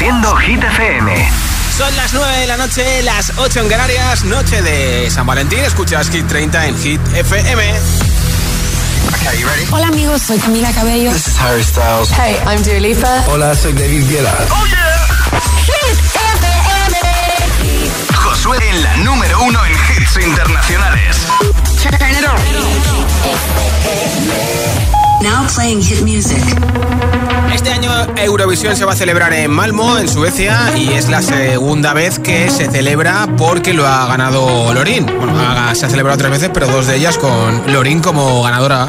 Reproduciendo Hit FM. Son las 9 de la noche, las 8 en Canarias, noche de San Valentín. Escuchas Hit 30 en Hit FM. Okay, you ready? Hola amigos, soy Camila Cabello. This is Harry Styles. Hey, I'm Dua Lipa. Hola, soy David Guetta. ¡Oh, yeah! Hit FM. Josué en la número uno en hits internacionales. Turn it on. Now playing hit music. Este año Eurovisión se va a celebrar en Malmo, en Suecia, y es la segunda vez que se celebra porque lo ha ganado Lorin. Bueno, se ha celebrado tres veces, pero dos de ellas con Lorin como ganadora.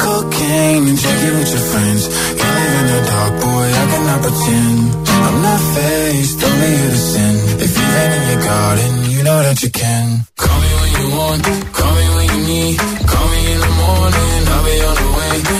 Cocaine and drinking with your friends. Can't live in the dark, boy, I cannot pretend. I'm not faced, only here to sin. If you've been in your garden, you know that you can. Call me when you want, call me when you need. Call me in the morning, I'll be on the way.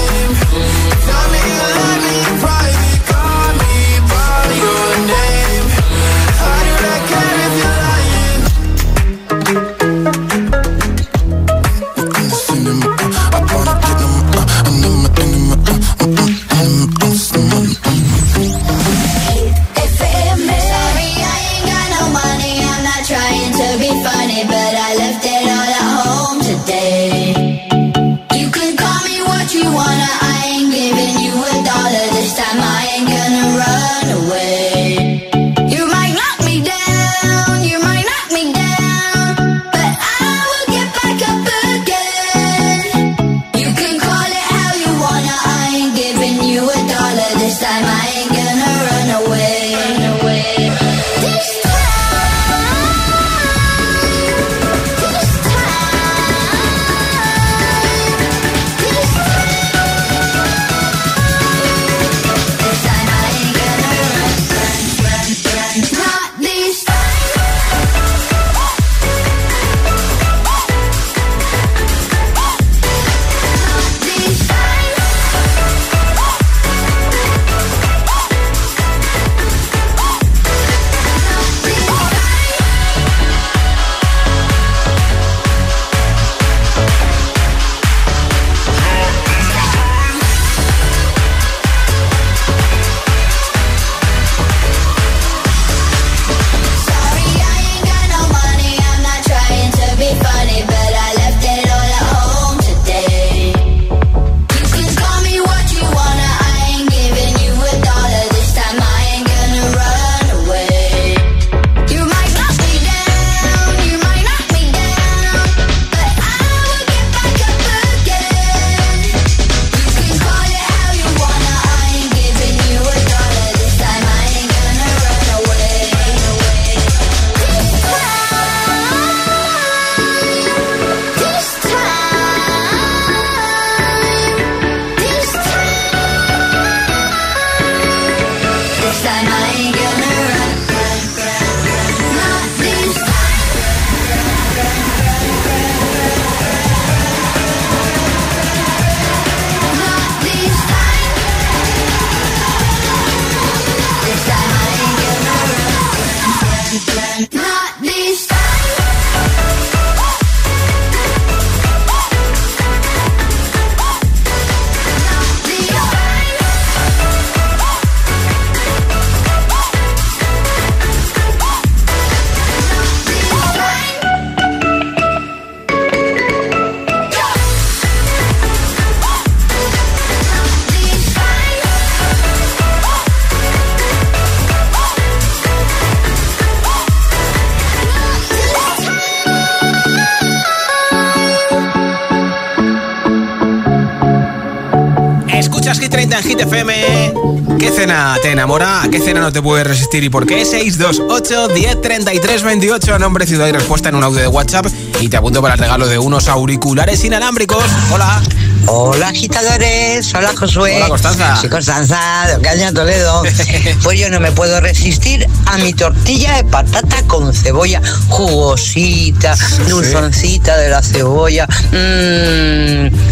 Hit 30 en Hit FM. ¿Qué cena te enamora? ¿A qué cena no te puedes resistir y por qué? 628 10 33 28 Nombre, ciudad y respuesta en un audio de WhatsApp Y te apunto para el regalo de unos auriculares inalámbricos Hola Hola agitadores, hola Josué. Hola, Constanza. Soy Constanza de Ocaña, Toledo. pues yo no me puedo resistir a mi tortilla de patata con cebolla jugosita, dulzoncita de la cebolla. Mmm,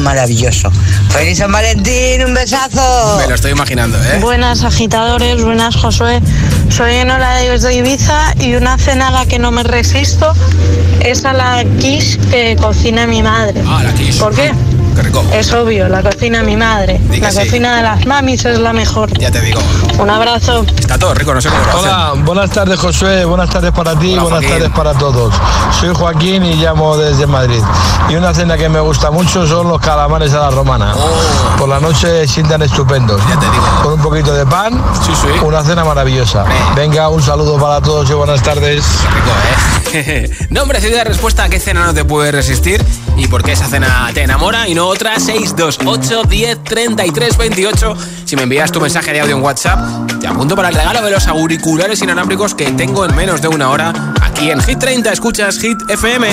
maravilloso. ¡Feliz San Valentín! ¡Un besazo! Me lo estoy imaginando, ¿eh? Buenas agitadores, buenas Josué. Soy Enola de Ibiza y una cena a la que no me resisto es a la quiche que cocina mi madre. Ah, la quiche. ¿Por qué? Rico. Es obvio, la cocina mi madre. Di La sí. cocina de las mamis es la mejor. Ya te digo. Un abrazo. Está todo rico, no sé cómo lo hacen. Hola, buenas tardes Josué, buenas tardes para ti, Hola, buenas Joaquín. tardes para todos. Soy Joaquín y llamo desde Madrid. Y una cena que me gusta mucho son los calamares a la romana. Oh. Por la noche sientan estupendos. Ya te digo. Con un poquito de pan, Sí, sí. una cena maravillosa. Venga, un saludo para todos y buenas tardes. Nombre, ciudad, respuesta a qué cena no te puede resistir y por qué esa cena te enamora y no otra. 628 10 33 28. Si me envías tu mensaje de audio en WhatsApp, te apunto para el regalo de los auriculares inalámbricos que tengo en menos de una hora. Aquí en Hit 30 escuchas Hit FM.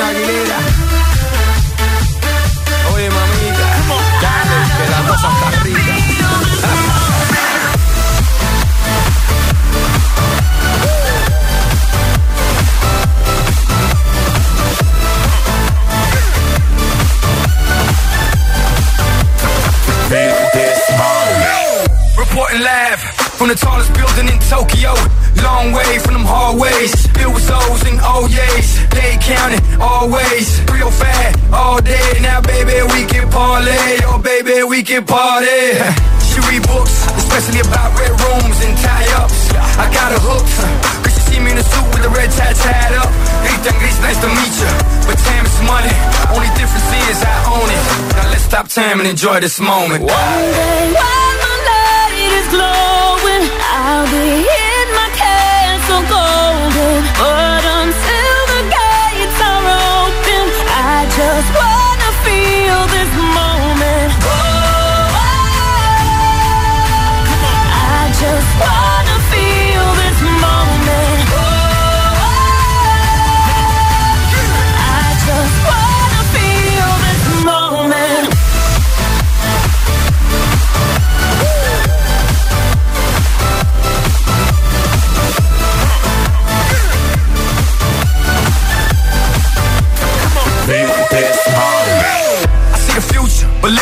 Aguilera. time and enjoy this moment. One day, while my light is glowing, I'll be in my castle golden. Oh.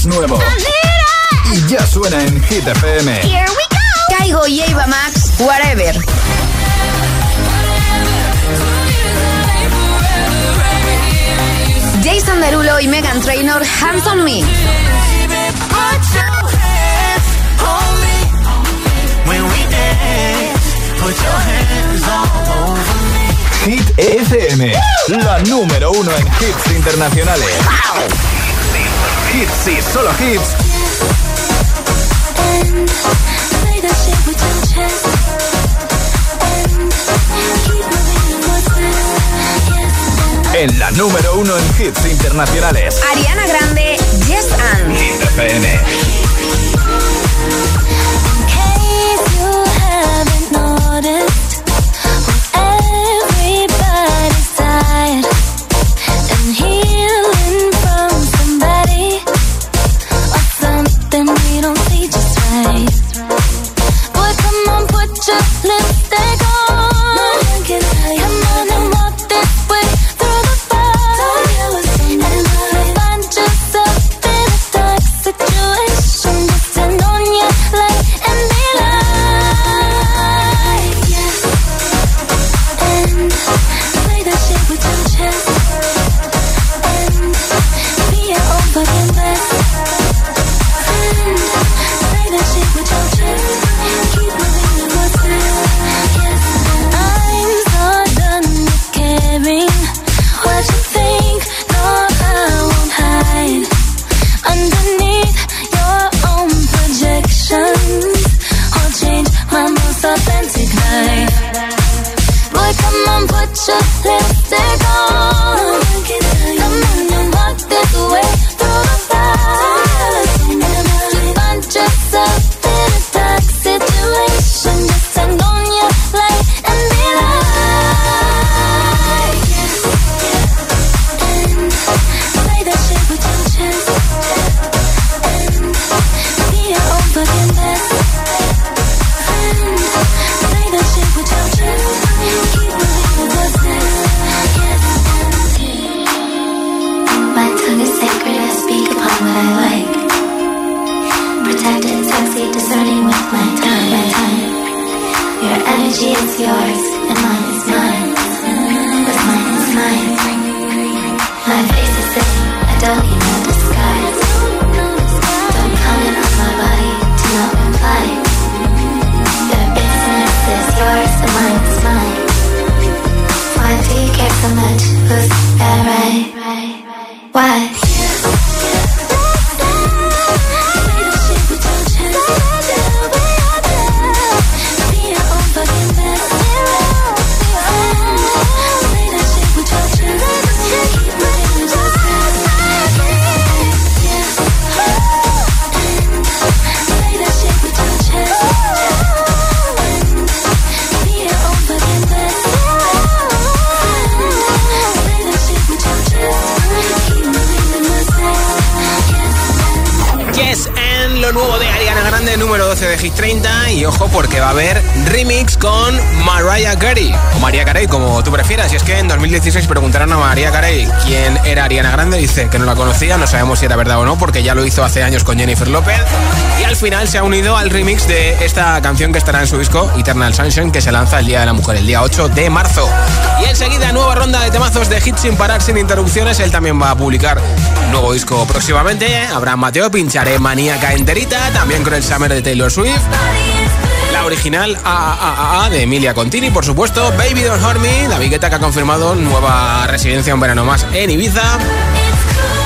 es nuevo. Y ya suena en Hit FM. Caigo y Eva Max, whatever. Jason Derulo y Megan Trainor, Hands on Me. Hit FM, la número uno en hits internacionales. Wow hits y solo hits. En la número uno en hits internacionales. Ariana Grande, Yes and. so much was that right? Why? de Hit 30 y ojo porque va a haber remix con Mariah Carey. O María Carey como tú prefieras. Y es que en 2016 preguntaron a María Carey quién era Ariana Grande, dice que no la conocía, no sabemos si era verdad o no porque ya lo hizo hace años con Jennifer López. Y al final se ha unido al remix de esta canción que estará en su disco Eternal Sunshine que se lanza el Día de la Mujer, el día 8 de marzo. Y enseguida nueva ronda de temazos de hits sin parar, sin interrupciones, él también va a publicar nuevo disco próximamente, habrá Mateo, pincharé Maníaca enterita, también con el Summer de Taylor Swift. La original AAA de Emilia Contini, por supuesto. Baby Don't Hurt Me, David Guetta que ha confirmado nueva residencia un verano más en Ibiza.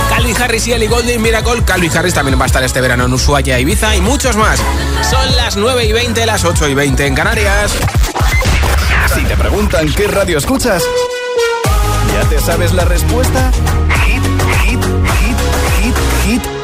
Calvin Harris y Ellie Goulding Miracle. Calvin Harris también va a estar este verano en Ushuaia, Ibiza y muchos más. Son las 9 y 20, las 8 y 20 en Canarias. Si te preguntan qué radio escuchas, ¿ya te sabes la respuesta?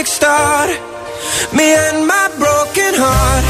Kickstart me and my broken heart.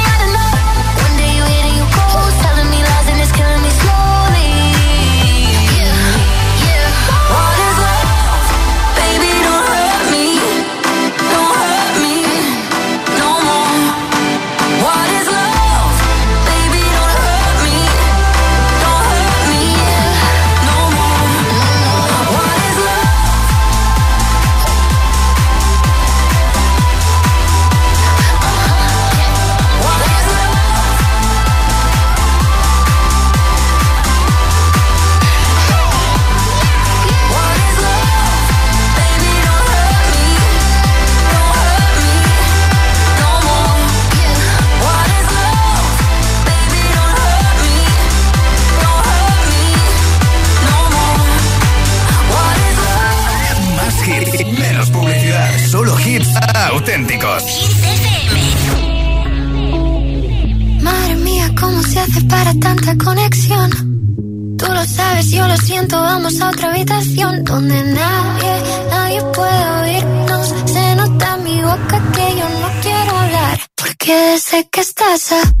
Madre mía, ¿cómo se hace para tanta conexión? Tú lo sabes, yo lo siento, vamos a otra habitación donde nadie, nadie puede oírnos. Se nota en mi boca que yo no quiero hablar, porque sé que estás aquí.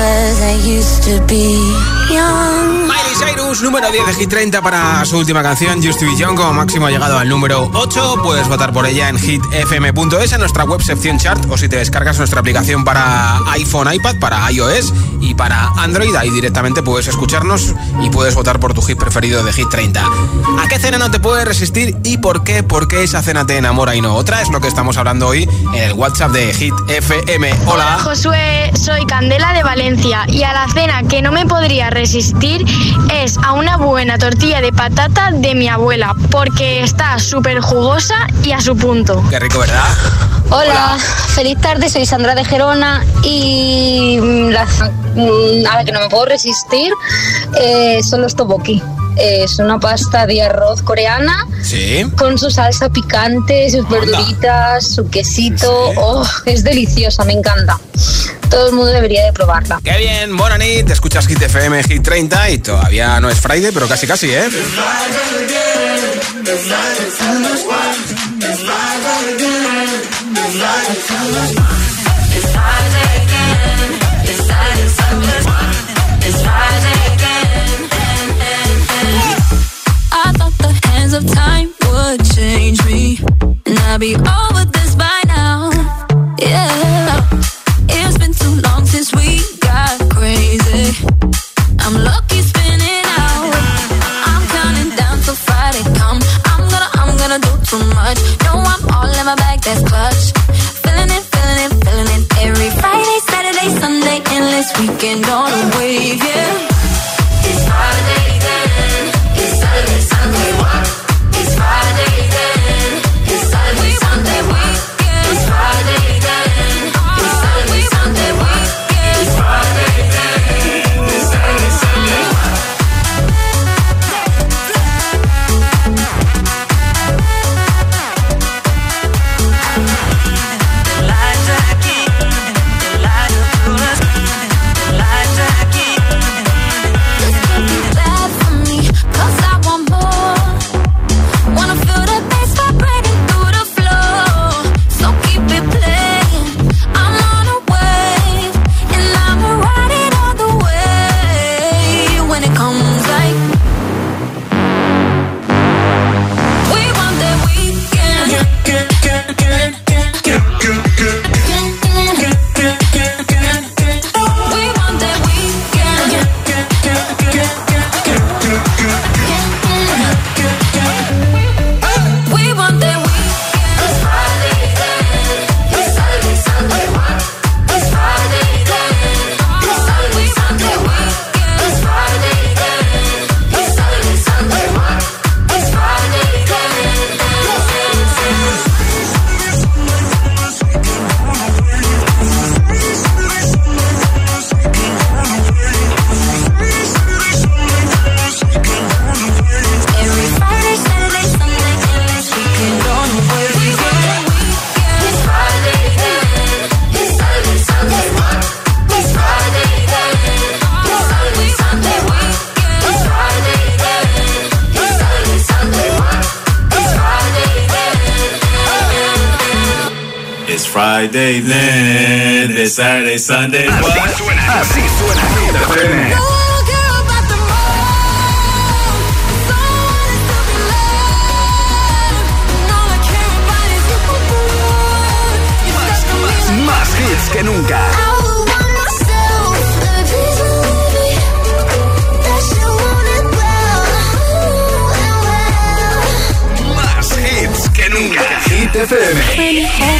cause I used to be. Número 10 de Hit 30 para su última canción, Just to Be como máximo ha llegado al número 8. Puedes votar por ella en hitfm.es, en nuestra web sección chart, o si te descargas nuestra aplicación para iPhone, iPad, para iOS y para Android, ahí directamente puedes escucharnos y puedes votar por tu hit preferido de Hit 30. ¿A qué cena no te puedes resistir y por qué? ¿Por qué esa cena te enamora y no otra? Es lo que estamos hablando hoy en el WhatsApp de Hit FM. Hola. Josué, soy Candela de Valencia y a la cena que no me podría resistir es a una buena tortilla de patata de mi abuela porque está súper jugosa y a su punto. Qué rico, ¿verdad? Hola, feliz tarde, soy Sandra de Gerona y mm, la, mm, a la que no me puedo resistir eh, son los toboki. Es una pasta de arroz coreana Sí. con su salsa picante, sus verduritas, su quesito. Oh, es deliciosa, me encanta. Todo el mundo debería de probarla. Qué bien, buena nit, te escuchas Hit FM, Hit 30 y todavía no es Friday, pero casi casi, ¿eh? Of time would change me, and I'd be over this Sunday. What? Así suena Hit FM. Más hits que nunca. Más hits que nunca. Hit FM.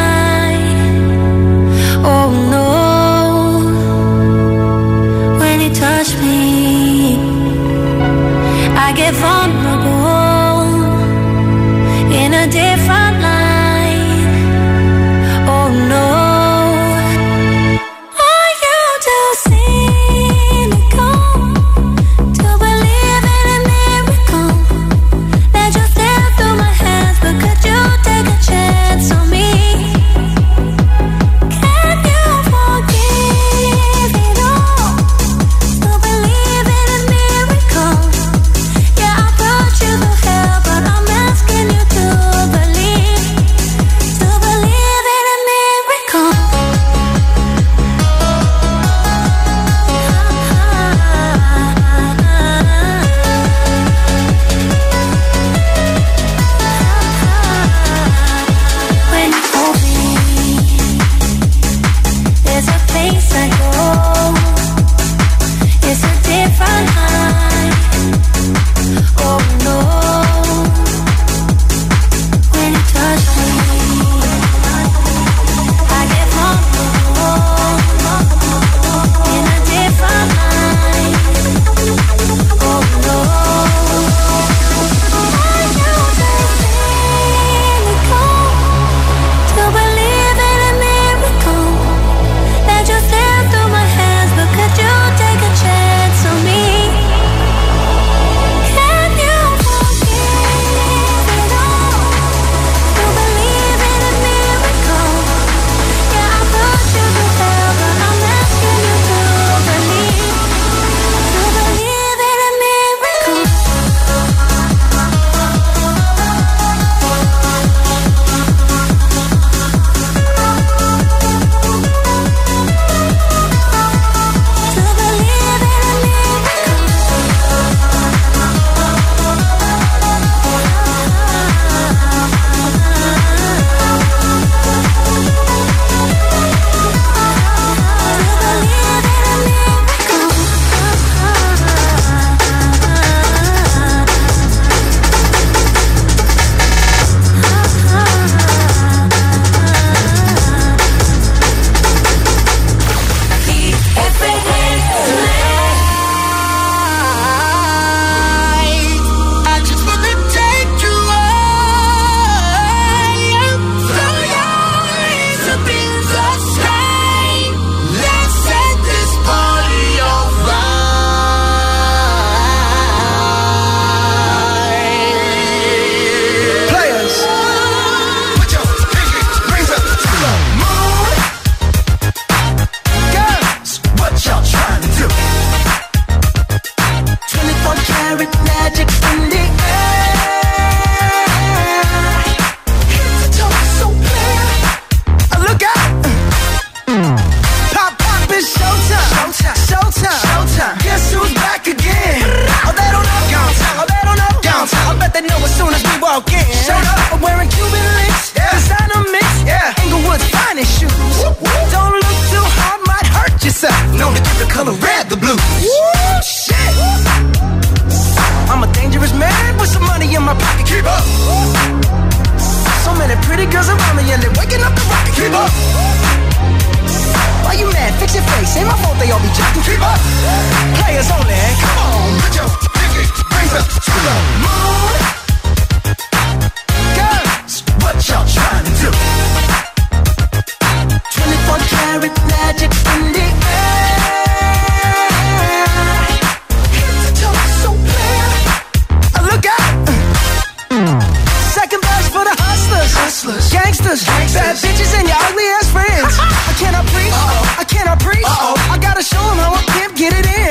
as soon as we walk in. Shut up. I'm wearing Cuban links, yeah. designer mix, yeah. Englewood's finest shoes. Whoop, whoop. Don't look too hard, might hurt yourself. Known to that the color red, the blues. Woo, shit. I'm a dangerous man with some money in my pocket. Keep up. So many pretty girls around me and they're waking up the rocket. Keep up. Why you mad? Fix your face. Ain't my fault they all be jacking. Keep up. Players only. Come on, put your pinky rings to the moon what y'all trying to do? 24 karat magic in the air. Head to toe, so clear. Look out! Second verse for the hustlers, hustlers, gangsters, bad bitches, and your ugly ass friends. I cannot preach, I cannot preach. I gotta show 'em how a pimp get it in.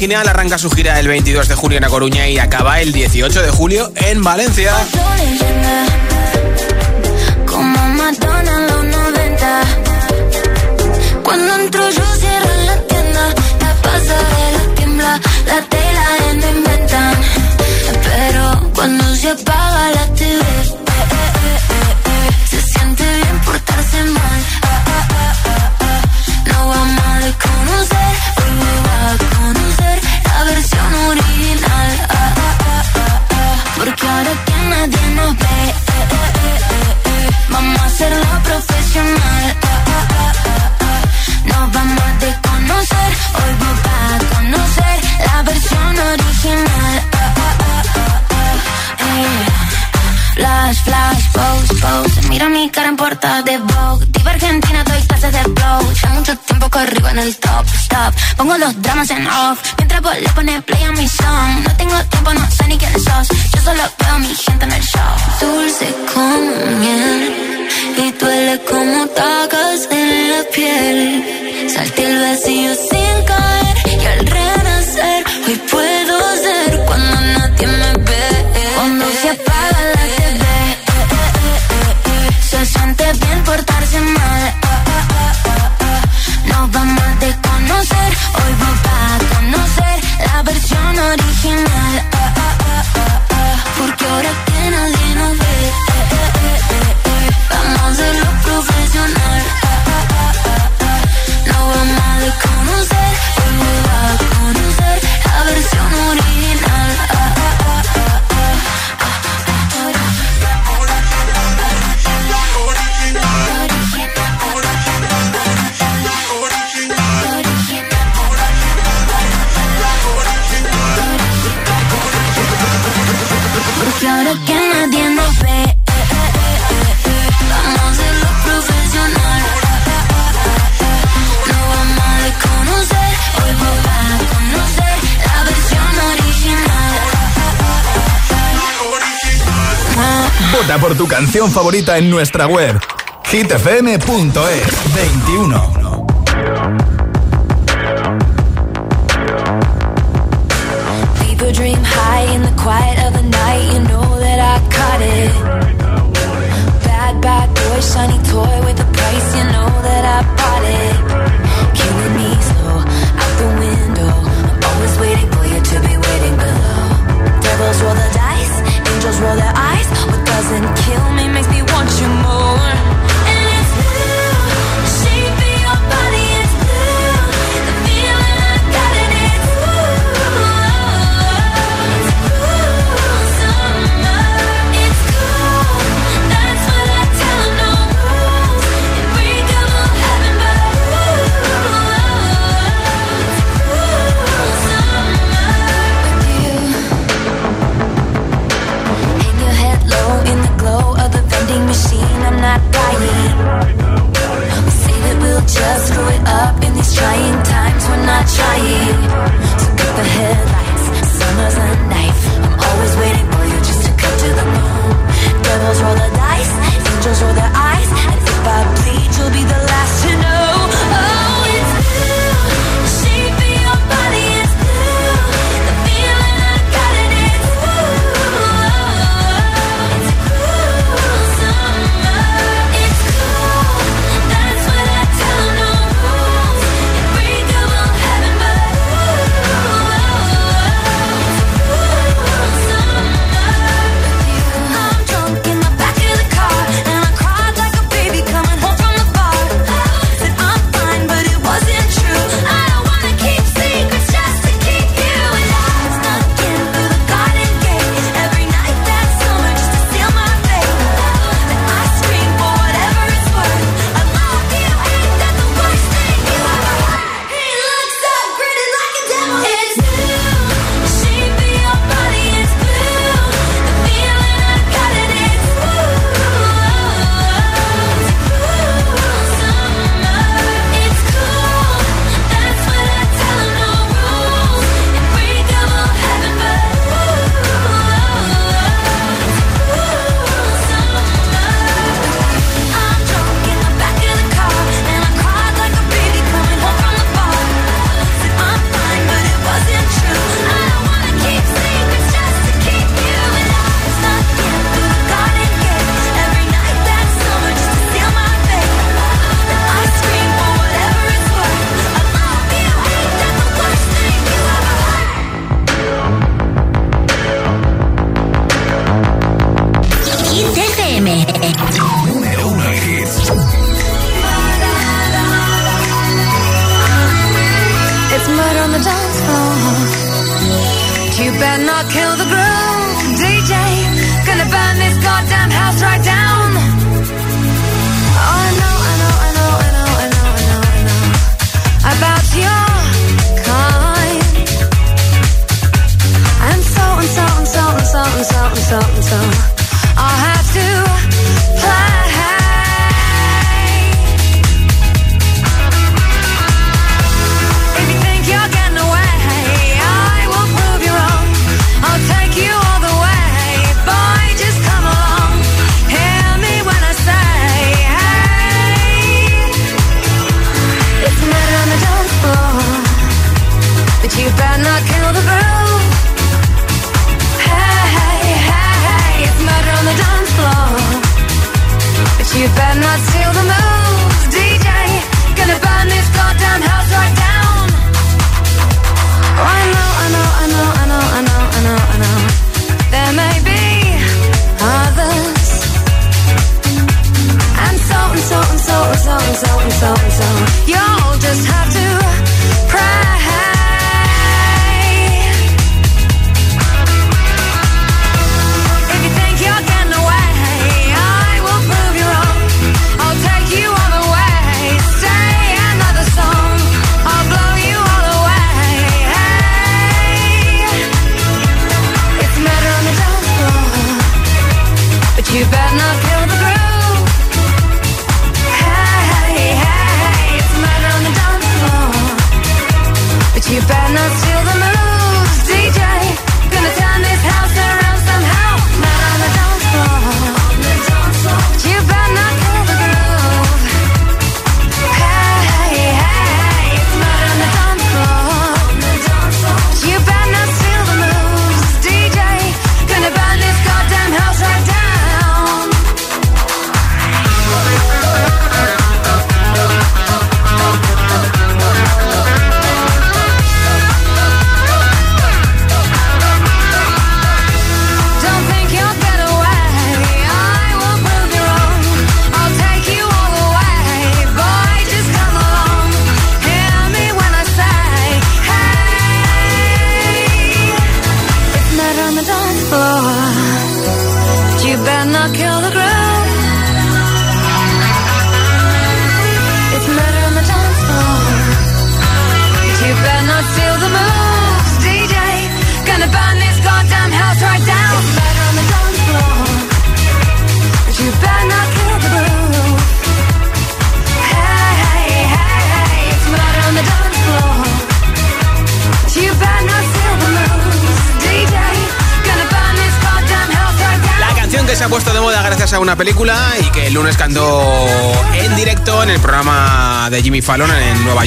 Original arranca su gira el 22 de julio en A Coruña y acaba el 18 de julio en Valencia. leyenda, como Madonna en los 90. Cuando entro yo cierro la tienda, la pasarela tiembla, la tela en me inventan. Pero cuando se apaga la TV, Mira mi cara en portada de Vogue. Diva Argentina, doy clases de flow. Ya mucho tiempo corrigo en el top, stop. Pongo los dramas en off. Mientras vos le pones play a mi song. No tengo tiempo, no sé ni quién sos. Yo solo veo mi gente en el show. Dulce como miel. Y duele como tacas en la piel. Salté el vacío sin tu canción favorita en nuestra web hitfm.es 21.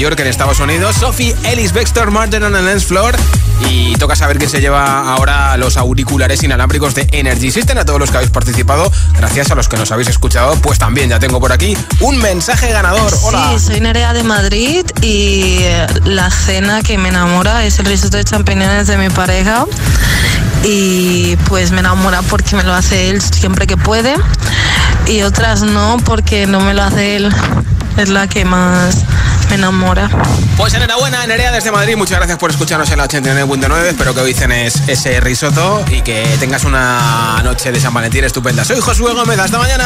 York, en Estados Unidos. Sophie Ellis Bextor, Martin on the Dance Floor. Y toca saber quién se lleva ahora los auriculares inalámbricos de Energy System. A todos los que habéis participado, gracias a los que nos habéis escuchado, pues también ya tengo por aquí un mensaje ganador. Hola. Sí, soy Nerea de Madrid y eh, la cena que me enamora es el risotto de champiñones de mi pareja. Y pues me enamora porque me lo hace él siempre que puede. Y otras no porque no me lo hace él. Es la que más enamora. Pues enhorabuena, Nerea desde Madrid. Muchas gracias por escucharnos en la 89.9. Espero que hoy cenes ese risotto y que tengas una noche de San Valentín estupenda. Soy Josué Gómez. Hasta mañana.